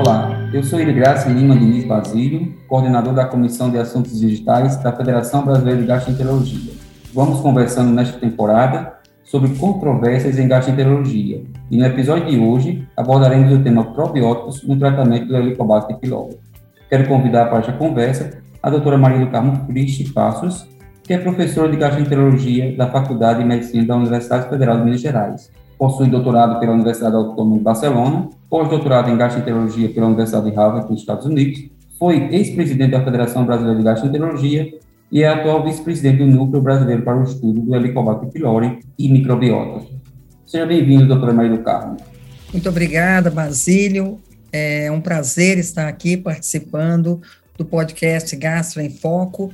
Olá, eu sou Irigraça Lima Diniz Basílio, coordenador da Comissão de Assuntos Digitais da Federação Brasileira de Gastroenterologia. Vamos conversando nesta temporada sobre controvérsias em gastroenterologia e no episódio de hoje abordaremos o tema probióticos no tratamento do Helicobacter pylori. Quero convidar para esta conversa a doutora Maria do Carmo Cristi Passos, que é professora de gastroenterologia da Faculdade de Medicina da Universidade Federal de Minas Gerais possui doutorado pela Universidade Autônoma de Barcelona, pós-doutorado em gastroenterologia pela Universidade de Harvard, nos Estados Unidos, foi ex-presidente da Federação Brasileira de Gastroenterologia e é atual vice-presidente do Núcleo Brasileiro para o Estudo do Helicobacter pylori e microbiota. Seja bem-vindo, doutora Maria do Carmo. Muito obrigada, Basílio. É um prazer estar aqui participando do podcast Gastro em Foco.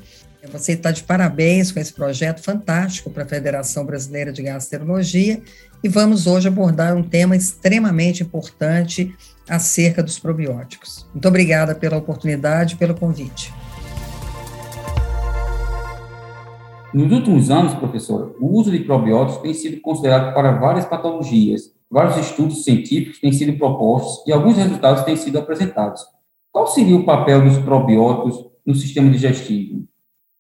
Você está de parabéns com esse projeto fantástico para a Federação Brasileira de Gastroenterologia e vamos hoje abordar um tema extremamente importante acerca dos probióticos. Muito obrigada pela oportunidade e pelo convite. Nos últimos anos, professor, o uso de probióticos tem sido considerado para várias patologias. Vários estudos científicos têm sido propostos e alguns resultados têm sido apresentados. Qual seria o papel dos probióticos no sistema digestivo?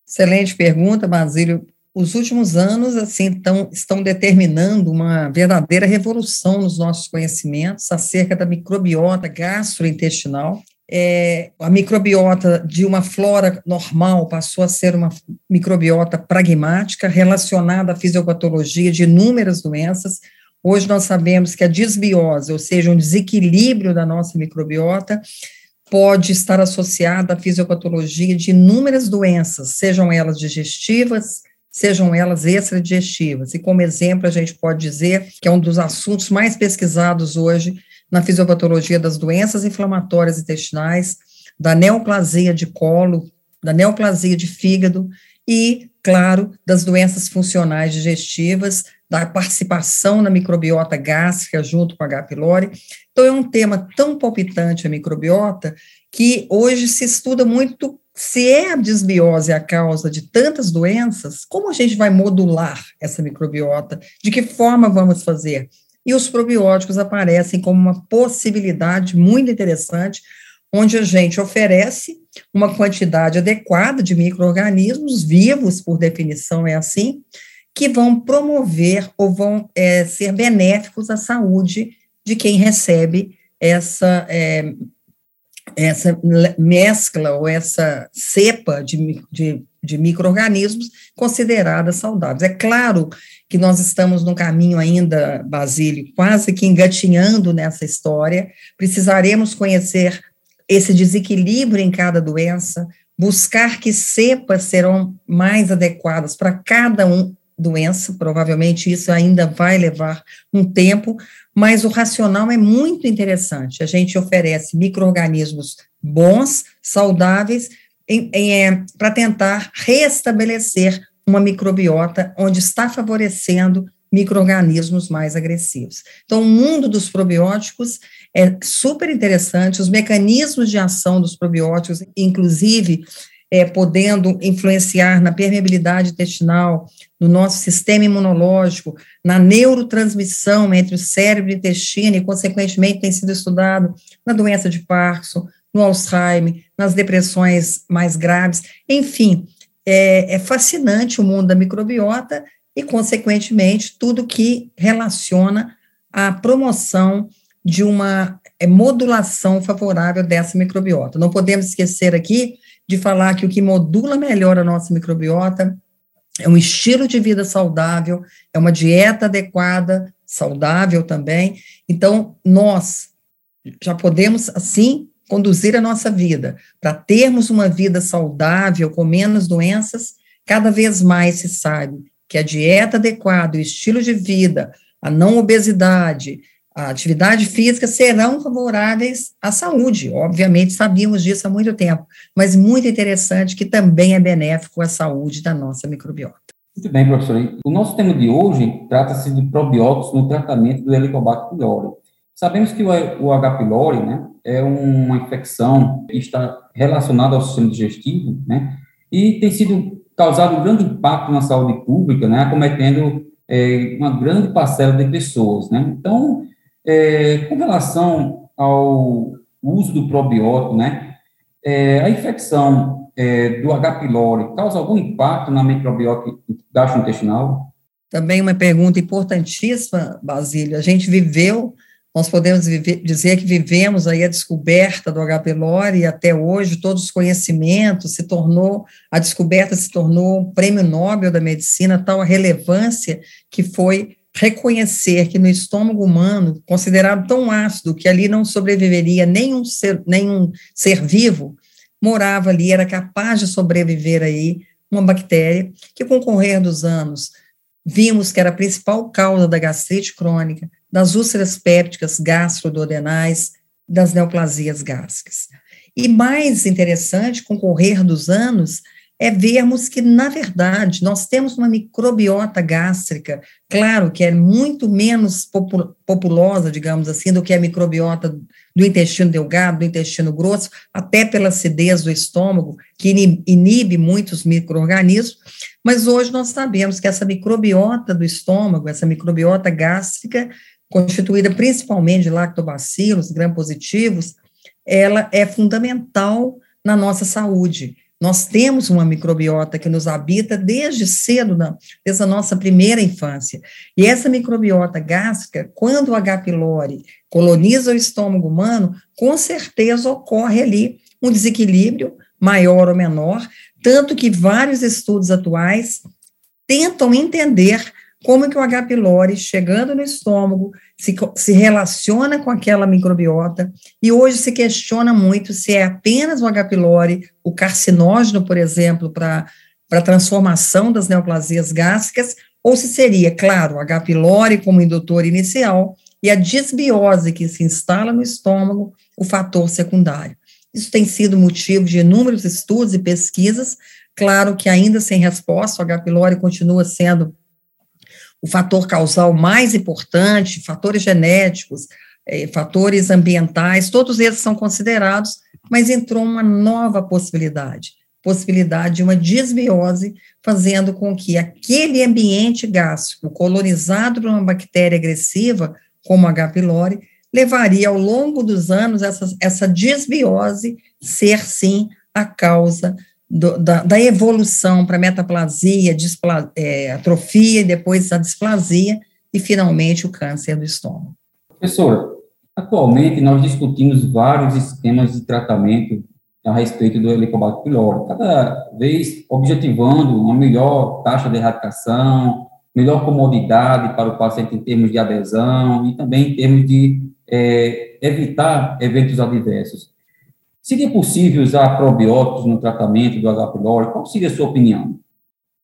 Excelente pergunta, Basílio os últimos anos assim tão, estão determinando uma verdadeira revolução nos nossos conhecimentos acerca da microbiota gastrointestinal. É, a microbiota de uma flora normal passou a ser uma microbiota pragmática relacionada à fisiopatologia de inúmeras doenças. Hoje nós sabemos que a desbiose, ou seja, um desequilíbrio da nossa microbiota, pode estar associada à fisiopatologia de inúmeras doenças, sejam elas digestivas, sejam elas extradigestivas. E como exemplo, a gente pode dizer que é um dos assuntos mais pesquisados hoje na fisiopatologia das doenças inflamatórias intestinais, da neoplasia de colo, da neoplasia de fígado e, claro, das doenças funcionais digestivas, da participação na microbiota gástrica junto com a H. pylori. Então, é um tema tão palpitante a microbiota que hoje se estuda muito se é a desbiose a causa de tantas doenças, como a gente vai modular essa microbiota? De que forma vamos fazer? E os probióticos aparecem como uma possibilidade muito interessante, onde a gente oferece uma quantidade adequada de micro-organismos vivos, por definição é assim, que vão promover ou vão é, ser benéficos à saúde de quem recebe essa é, essa mescla ou essa cepa de, de, de micro-organismos consideradas saudáveis. É claro que nós estamos num caminho ainda, Basílio, quase que engatinhando nessa história, precisaremos conhecer esse desequilíbrio em cada doença, buscar que cepas serão mais adequadas para cada um doença, provavelmente isso ainda vai levar um tempo, mas o racional é muito interessante. A gente oferece micro-organismos bons, saudáveis, é, para tentar restabelecer uma microbiota onde está favorecendo micro-organismos mais agressivos. Então, o mundo dos probióticos é super interessante, os mecanismos de ação dos probióticos, inclusive é, podendo influenciar na permeabilidade intestinal, no nosso sistema imunológico, na neurotransmissão entre o cérebro e o intestino, e, consequentemente, tem sido estudado na doença de Parkinson, no Alzheimer, nas depressões mais graves, enfim, é, é fascinante o mundo da microbiota e, consequentemente, tudo que relaciona a promoção de uma é, modulação favorável dessa microbiota. Não podemos esquecer aqui de falar que o que modula melhor a nossa microbiota é um estilo de vida saudável, é uma dieta adequada, saudável também. Então, nós já podemos, assim, conduzir a nossa vida para termos uma vida saudável, com menos doenças. Cada vez mais se sabe que a dieta adequada, o estilo de vida, a não obesidade, a atividade física serão favoráveis à saúde. Obviamente, sabíamos disso há muito tempo, mas muito interessante que também é benéfico à saúde da nossa microbiota. Muito bem, professor. O nosso tema de hoje trata-se de probióticos no tratamento do Helicobacter pylori. Sabemos que o H. pylori né, é uma infecção que está relacionada ao sistema digestivo né, e tem sido causado um grande impacto na saúde pública, né, acometendo é, uma grande parcela de pessoas. Né. Então, é, com relação ao uso do probiótico, né? É, a infecção é, do H. pylori causa algum impacto na microbiota gastrointestinal? Também uma pergunta importantíssima, Basílio. A gente viveu, nós podemos viver, dizer que vivemos aí a descoberta do H. pylori e até hoje todos os conhecimentos se tornou, a descoberta se tornou um prêmio Nobel da medicina, tal a relevância que foi reconhecer que no estômago humano, considerado tão ácido que ali não sobreviveria nenhum ser, nenhum ser vivo, morava ali, era capaz de sobreviver aí uma bactéria que, com o correr dos anos, vimos que era a principal causa da gastrite crônica, das úlceras pépticas gastroduodenais, das neoplasias gástricas. E mais interessante, com o correr dos anos, é vermos que, na verdade, nós temos uma microbiota gástrica, claro que é muito menos populosa, digamos assim, do que a microbiota do intestino delgado, do intestino grosso, até pela acidez do estômago, que inibe muitos micro-organismos, mas hoje nós sabemos que essa microbiota do estômago, essa microbiota gástrica, constituída principalmente de lactobacilos gram-positivos, ela é fundamental na nossa saúde nós temos uma microbiota que nos habita desde cedo, desde a nossa primeira infância. E essa microbiota gástrica, quando o H. pylori coloniza o estômago humano, com certeza ocorre ali um desequilíbrio maior ou menor, tanto que vários estudos atuais tentam entender como que o H. pylori, chegando no estômago, se, se relaciona com aquela microbiota, e hoje se questiona muito se é apenas o H. pylori, o carcinógeno, por exemplo, para a transformação das neoplasias gástricas, ou se seria, claro, o H. pylori como indutor inicial, e a disbiose que se instala no estômago, o fator secundário. Isso tem sido motivo de inúmeros estudos e pesquisas, claro que ainda sem resposta, o H. pylori continua sendo o fator causal mais importante, fatores genéticos, eh, fatores ambientais, todos eles são considerados, mas entrou uma nova possibilidade, possibilidade de uma desbiose, fazendo com que aquele ambiente gástrico colonizado por uma bactéria agressiva, como H. pylori, levaria ao longo dos anos essa, essa desbiose ser, sim, a causa do, da, da, evolução para metaplasia, displa, é, atrofia, e depois a displasia, e finalmente o câncer do estômago. Professor, atualmente nós discutimos vários esquemas de tratamento a respeito do Helicobacter pylori, cada vez objetivando uma melhor taxa de erradicação, melhor comodidade para o paciente em termos de adesão e também em termos de é, evitar eventos adversos. Seria possível usar probióticos no tratamento do H. pylori? Qual seria a sua opinião?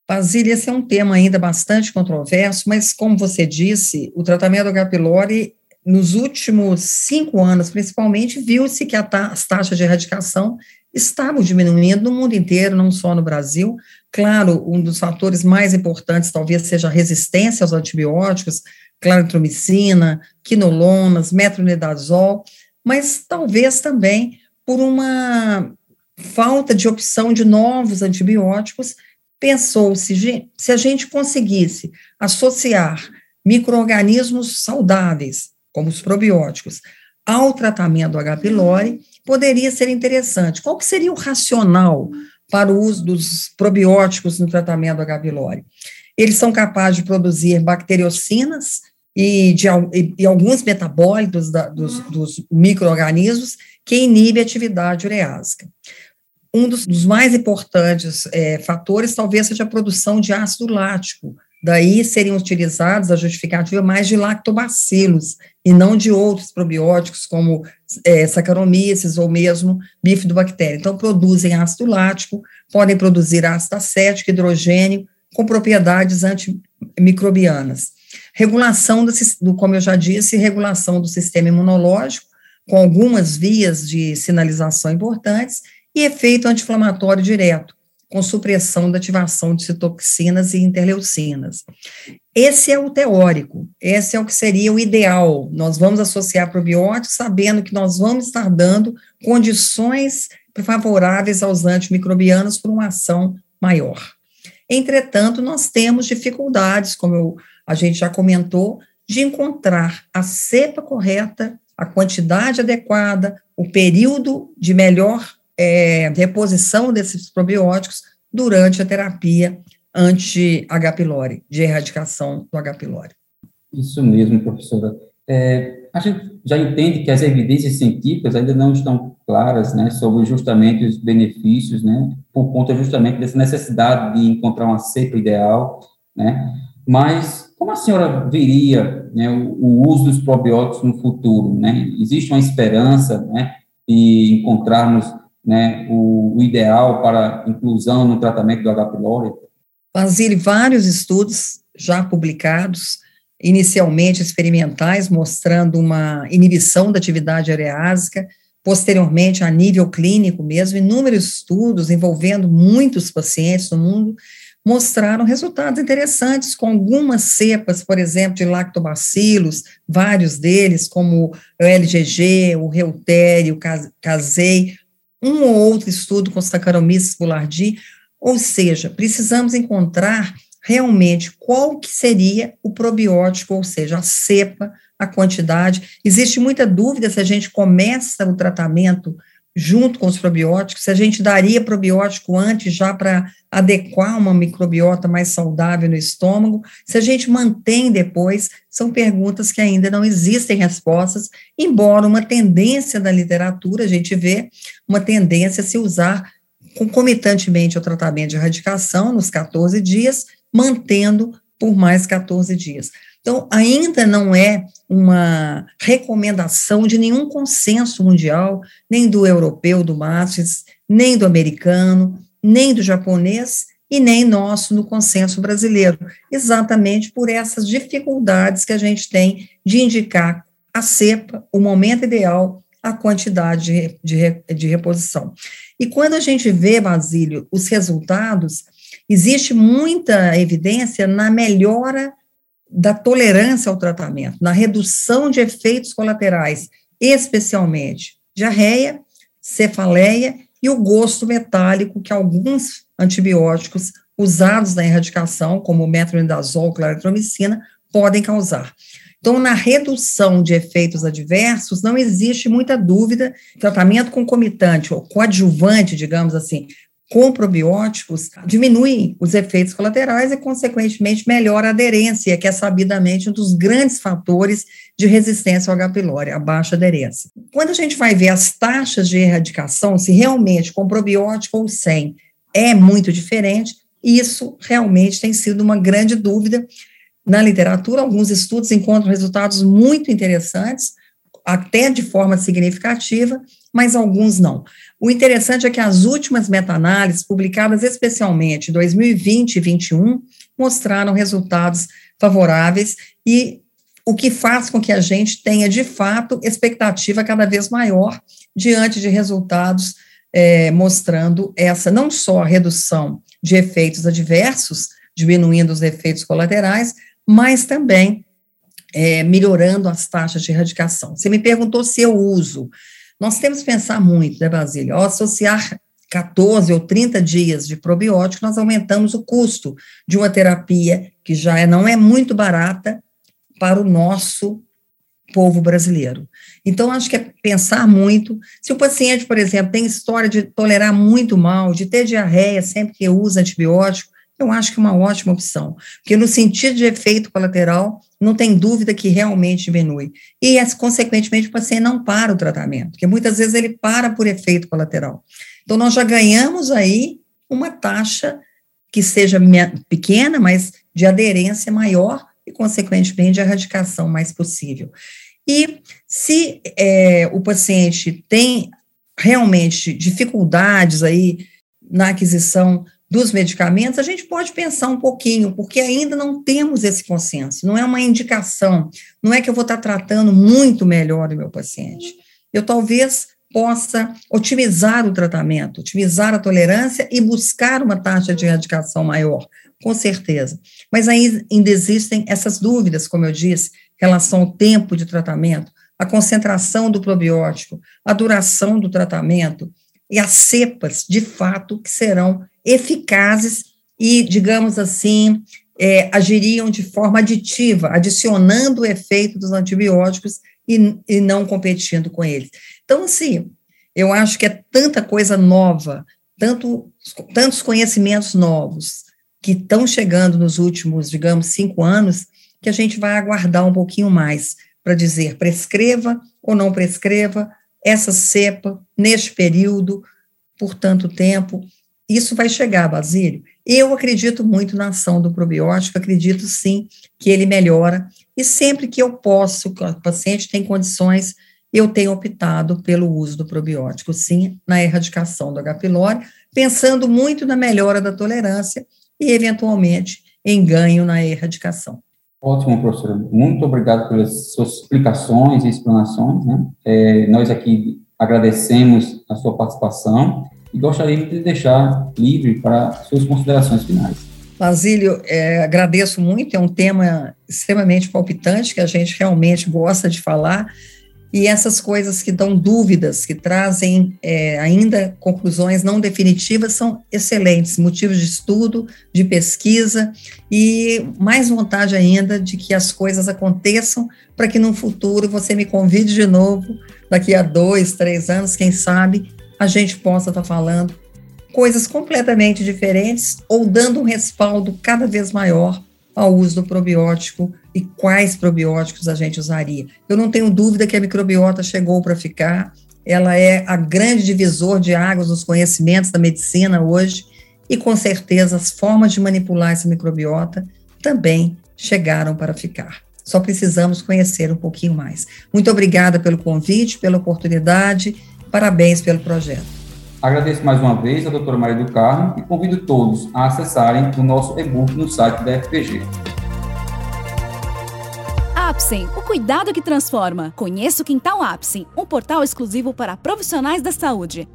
Basílio, esse é um tema ainda bastante controverso, mas como você disse, o tratamento do H. pylori, nos últimos cinco anos, principalmente, viu-se que as taxas de erradicação estavam diminuindo no mundo inteiro, não só no Brasil. Claro, um dos fatores mais importantes talvez seja a resistência aos antibióticos, claritromicina, quinolonas, metronidazol, mas talvez também por uma falta de opção de novos antibióticos, pensou-se, se a gente conseguisse associar micro-organismos saudáveis, como os probióticos, ao tratamento do H. pylori, poderia ser interessante. Qual que seria o racional para o uso dos probióticos no tratamento do H. pylori? Eles são capazes de produzir bacteriocinas e, de, e, e alguns metabólitos da, dos, dos micro-organismos que inibe a atividade ureásica. Um dos, dos mais importantes é, fatores talvez seja a produção de ácido lático, daí seriam utilizados a justificativa mais de lactobacilos e não de outros probióticos como é, Saccharomyces ou mesmo bifidobactéria. Então, produzem ácido lático, podem produzir ácido acético, hidrogênio, com propriedades antimicrobianas. Regulação, do, do, como eu já disse, regulação do sistema imunológico, com algumas vias de sinalização importantes, e efeito anti-inflamatório direto, com supressão da ativação de citoxinas e interleucinas. Esse é o teórico, esse é o que seria o ideal. Nós vamos associar probióticos sabendo que nós vamos estar dando condições favoráveis aos antimicrobianos por uma ação maior. Entretanto, nós temos dificuldades, como eu, a gente já comentou, de encontrar a cepa correta a quantidade adequada, o período de melhor é, reposição desses probióticos durante a terapia anti-H. pylori, de erradicação do H. pylori. Isso mesmo, professora. É, a gente já entende que as evidências científicas ainda não estão claras, né, sobre justamente os benefícios, né, por conta justamente dessa necessidade de encontrar uma cepa ideal, né, mas como a senhora veria né, o, o, uso dos probióticos no futuro, né? Existe uma esperança, né, de encontrarmos, né, o, o ideal para inclusão no tratamento do H. pylori? Basile, vários estudos já publicados inicialmente experimentais, mostrando uma inibição da atividade areásica, posteriormente, a nível clínico mesmo, inúmeros estudos envolvendo muitos pacientes no mundo, mostraram resultados interessantes com algumas cepas, por exemplo, de lactobacilos, vários deles, como o LGG, o Reutério, o Casei, um ou outro estudo com Saccharomyces boulardii, ou seja, precisamos encontrar realmente qual que seria o probiótico, ou seja, a cepa, a quantidade. Existe muita dúvida se a gente começa o tratamento junto com os probióticos, se a gente daria probiótico antes já para adequar uma microbiota mais saudável no estômago, se a gente mantém depois, são perguntas que ainda não existem respostas, embora uma tendência da literatura, a gente vê uma tendência a se usar concomitantemente ao tratamento de erradicação nos 14 dias, mantendo por mais 14 dias. Então, ainda não é uma recomendação de nenhum consenso mundial, nem do europeu, do Matres, nem do americano, nem do japonês e nem nosso no consenso brasileiro, exatamente por essas dificuldades que a gente tem de indicar a cepa, o momento ideal, a quantidade de, de, de reposição. E quando a gente vê, Basílio, os resultados, existe muita evidência na melhora da tolerância ao tratamento, na redução de efeitos colaterais, especialmente diarreia, cefaleia e o gosto metálico que alguns antibióticos usados na erradicação, como metronidazol, claritromicina, podem causar. Então, na redução de efeitos adversos, não existe muita dúvida. Tratamento concomitante ou coadjuvante, digamos assim, com probióticos diminui os efeitos colaterais e, consequentemente, melhora a aderência, que é sabidamente um dos grandes fatores de resistência ao H. pylori, a baixa aderência. Quando a gente vai ver as taxas de erradicação, se realmente com probiótico ou sem é muito diferente, isso realmente tem sido uma grande dúvida na literatura. Alguns estudos encontram resultados muito interessantes, até de forma significativa, mas alguns não. O interessante é que as últimas meta-análises, publicadas especialmente em 2020 e 2021, mostraram resultados favoráveis e o que faz com que a gente tenha, de fato, expectativa cada vez maior diante de resultados é, mostrando essa, não só redução de efeitos adversos, diminuindo os efeitos colaterais, mas também é, melhorando as taxas de erradicação. Você me perguntou se eu uso. Nós temos que pensar muito, né, Basília? Ao associar 14 ou 30 dias de probiótico, nós aumentamos o custo de uma terapia que já é, não é muito barata para o nosso povo brasileiro. Então, acho que é pensar muito. Se o paciente, por exemplo, tem história de tolerar muito mal, de ter diarreia sempre que usa antibiótico, eu acho que é uma ótima opção, porque no sentido de efeito colateral, não tem dúvida que realmente diminui. E, consequentemente, o paciente não para o tratamento, porque muitas vezes ele para por efeito colateral. Então, nós já ganhamos aí uma taxa que seja pequena, mas de aderência maior e, consequentemente, de erradicação mais possível. E se é, o paciente tem realmente dificuldades aí na aquisição dos medicamentos, a gente pode pensar um pouquinho, porque ainda não temos esse consenso, não é uma indicação, não é que eu vou estar tratando muito melhor o meu paciente. Eu talvez possa otimizar o tratamento, otimizar a tolerância e buscar uma taxa de erradicação maior, com certeza. Mas ainda existem essas dúvidas, como eu disse, em relação ao tempo de tratamento, a concentração do probiótico, a duração do tratamento e as cepas, de fato, que serão eficazes e, digamos assim, é, agiriam de forma aditiva, adicionando o efeito dos antibióticos e, e não competindo com eles. Então, assim, eu acho que é tanta coisa nova, tanto, tantos conhecimentos novos que estão chegando nos últimos, digamos, cinco anos, que a gente vai aguardar um pouquinho mais para dizer prescreva ou não prescreva essa cepa neste período, por tanto tempo. Isso vai chegar, Basílio. Eu acredito muito na ação do probiótico, acredito sim que ele melhora, e sempre que eu posso, que o paciente tem condições, eu tenho optado pelo uso do probiótico, sim, na erradicação do H. pylori, pensando muito na melhora da tolerância e, eventualmente, em ganho na erradicação. Ótimo, professora. Muito obrigado pelas suas explicações e explanações. Né? É, nós aqui agradecemos a sua participação e gostaria de deixar livre para suas considerações finais. Basílio, é, agradeço muito, é um tema extremamente palpitante que a gente realmente gosta de falar, e essas coisas que dão dúvidas, que trazem é, ainda conclusões não definitivas, são excelentes, motivos de estudo, de pesquisa, e mais vontade ainda de que as coisas aconteçam para que no futuro você me convide de novo, daqui a dois, três anos, quem sabe, a gente possa estar tá falando coisas completamente diferentes ou dando um respaldo cada vez maior ao uso do probiótico e quais probióticos a gente usaria. Eu não tenho dúvida que a microbiota chegou para ficar, ela é a grande divisor de águas dos conhecimentos da medicina hoje, e com certeza as formas de manipular essa microbiota também chegaram para ficar. Só precisamos conhecer um pouquinho mais. Muito obrigada pelo convite, pela oportunidade Parabéns pelo projeto. Agradeço mais uma vez a doutora Maria do Carmo e convido todos a acessarem o nosso e-book no site da FPG. Apsen, o cuidado que transforma. Conheça o Quintal Apsen, um portal exclusivo para profissionais da saúde.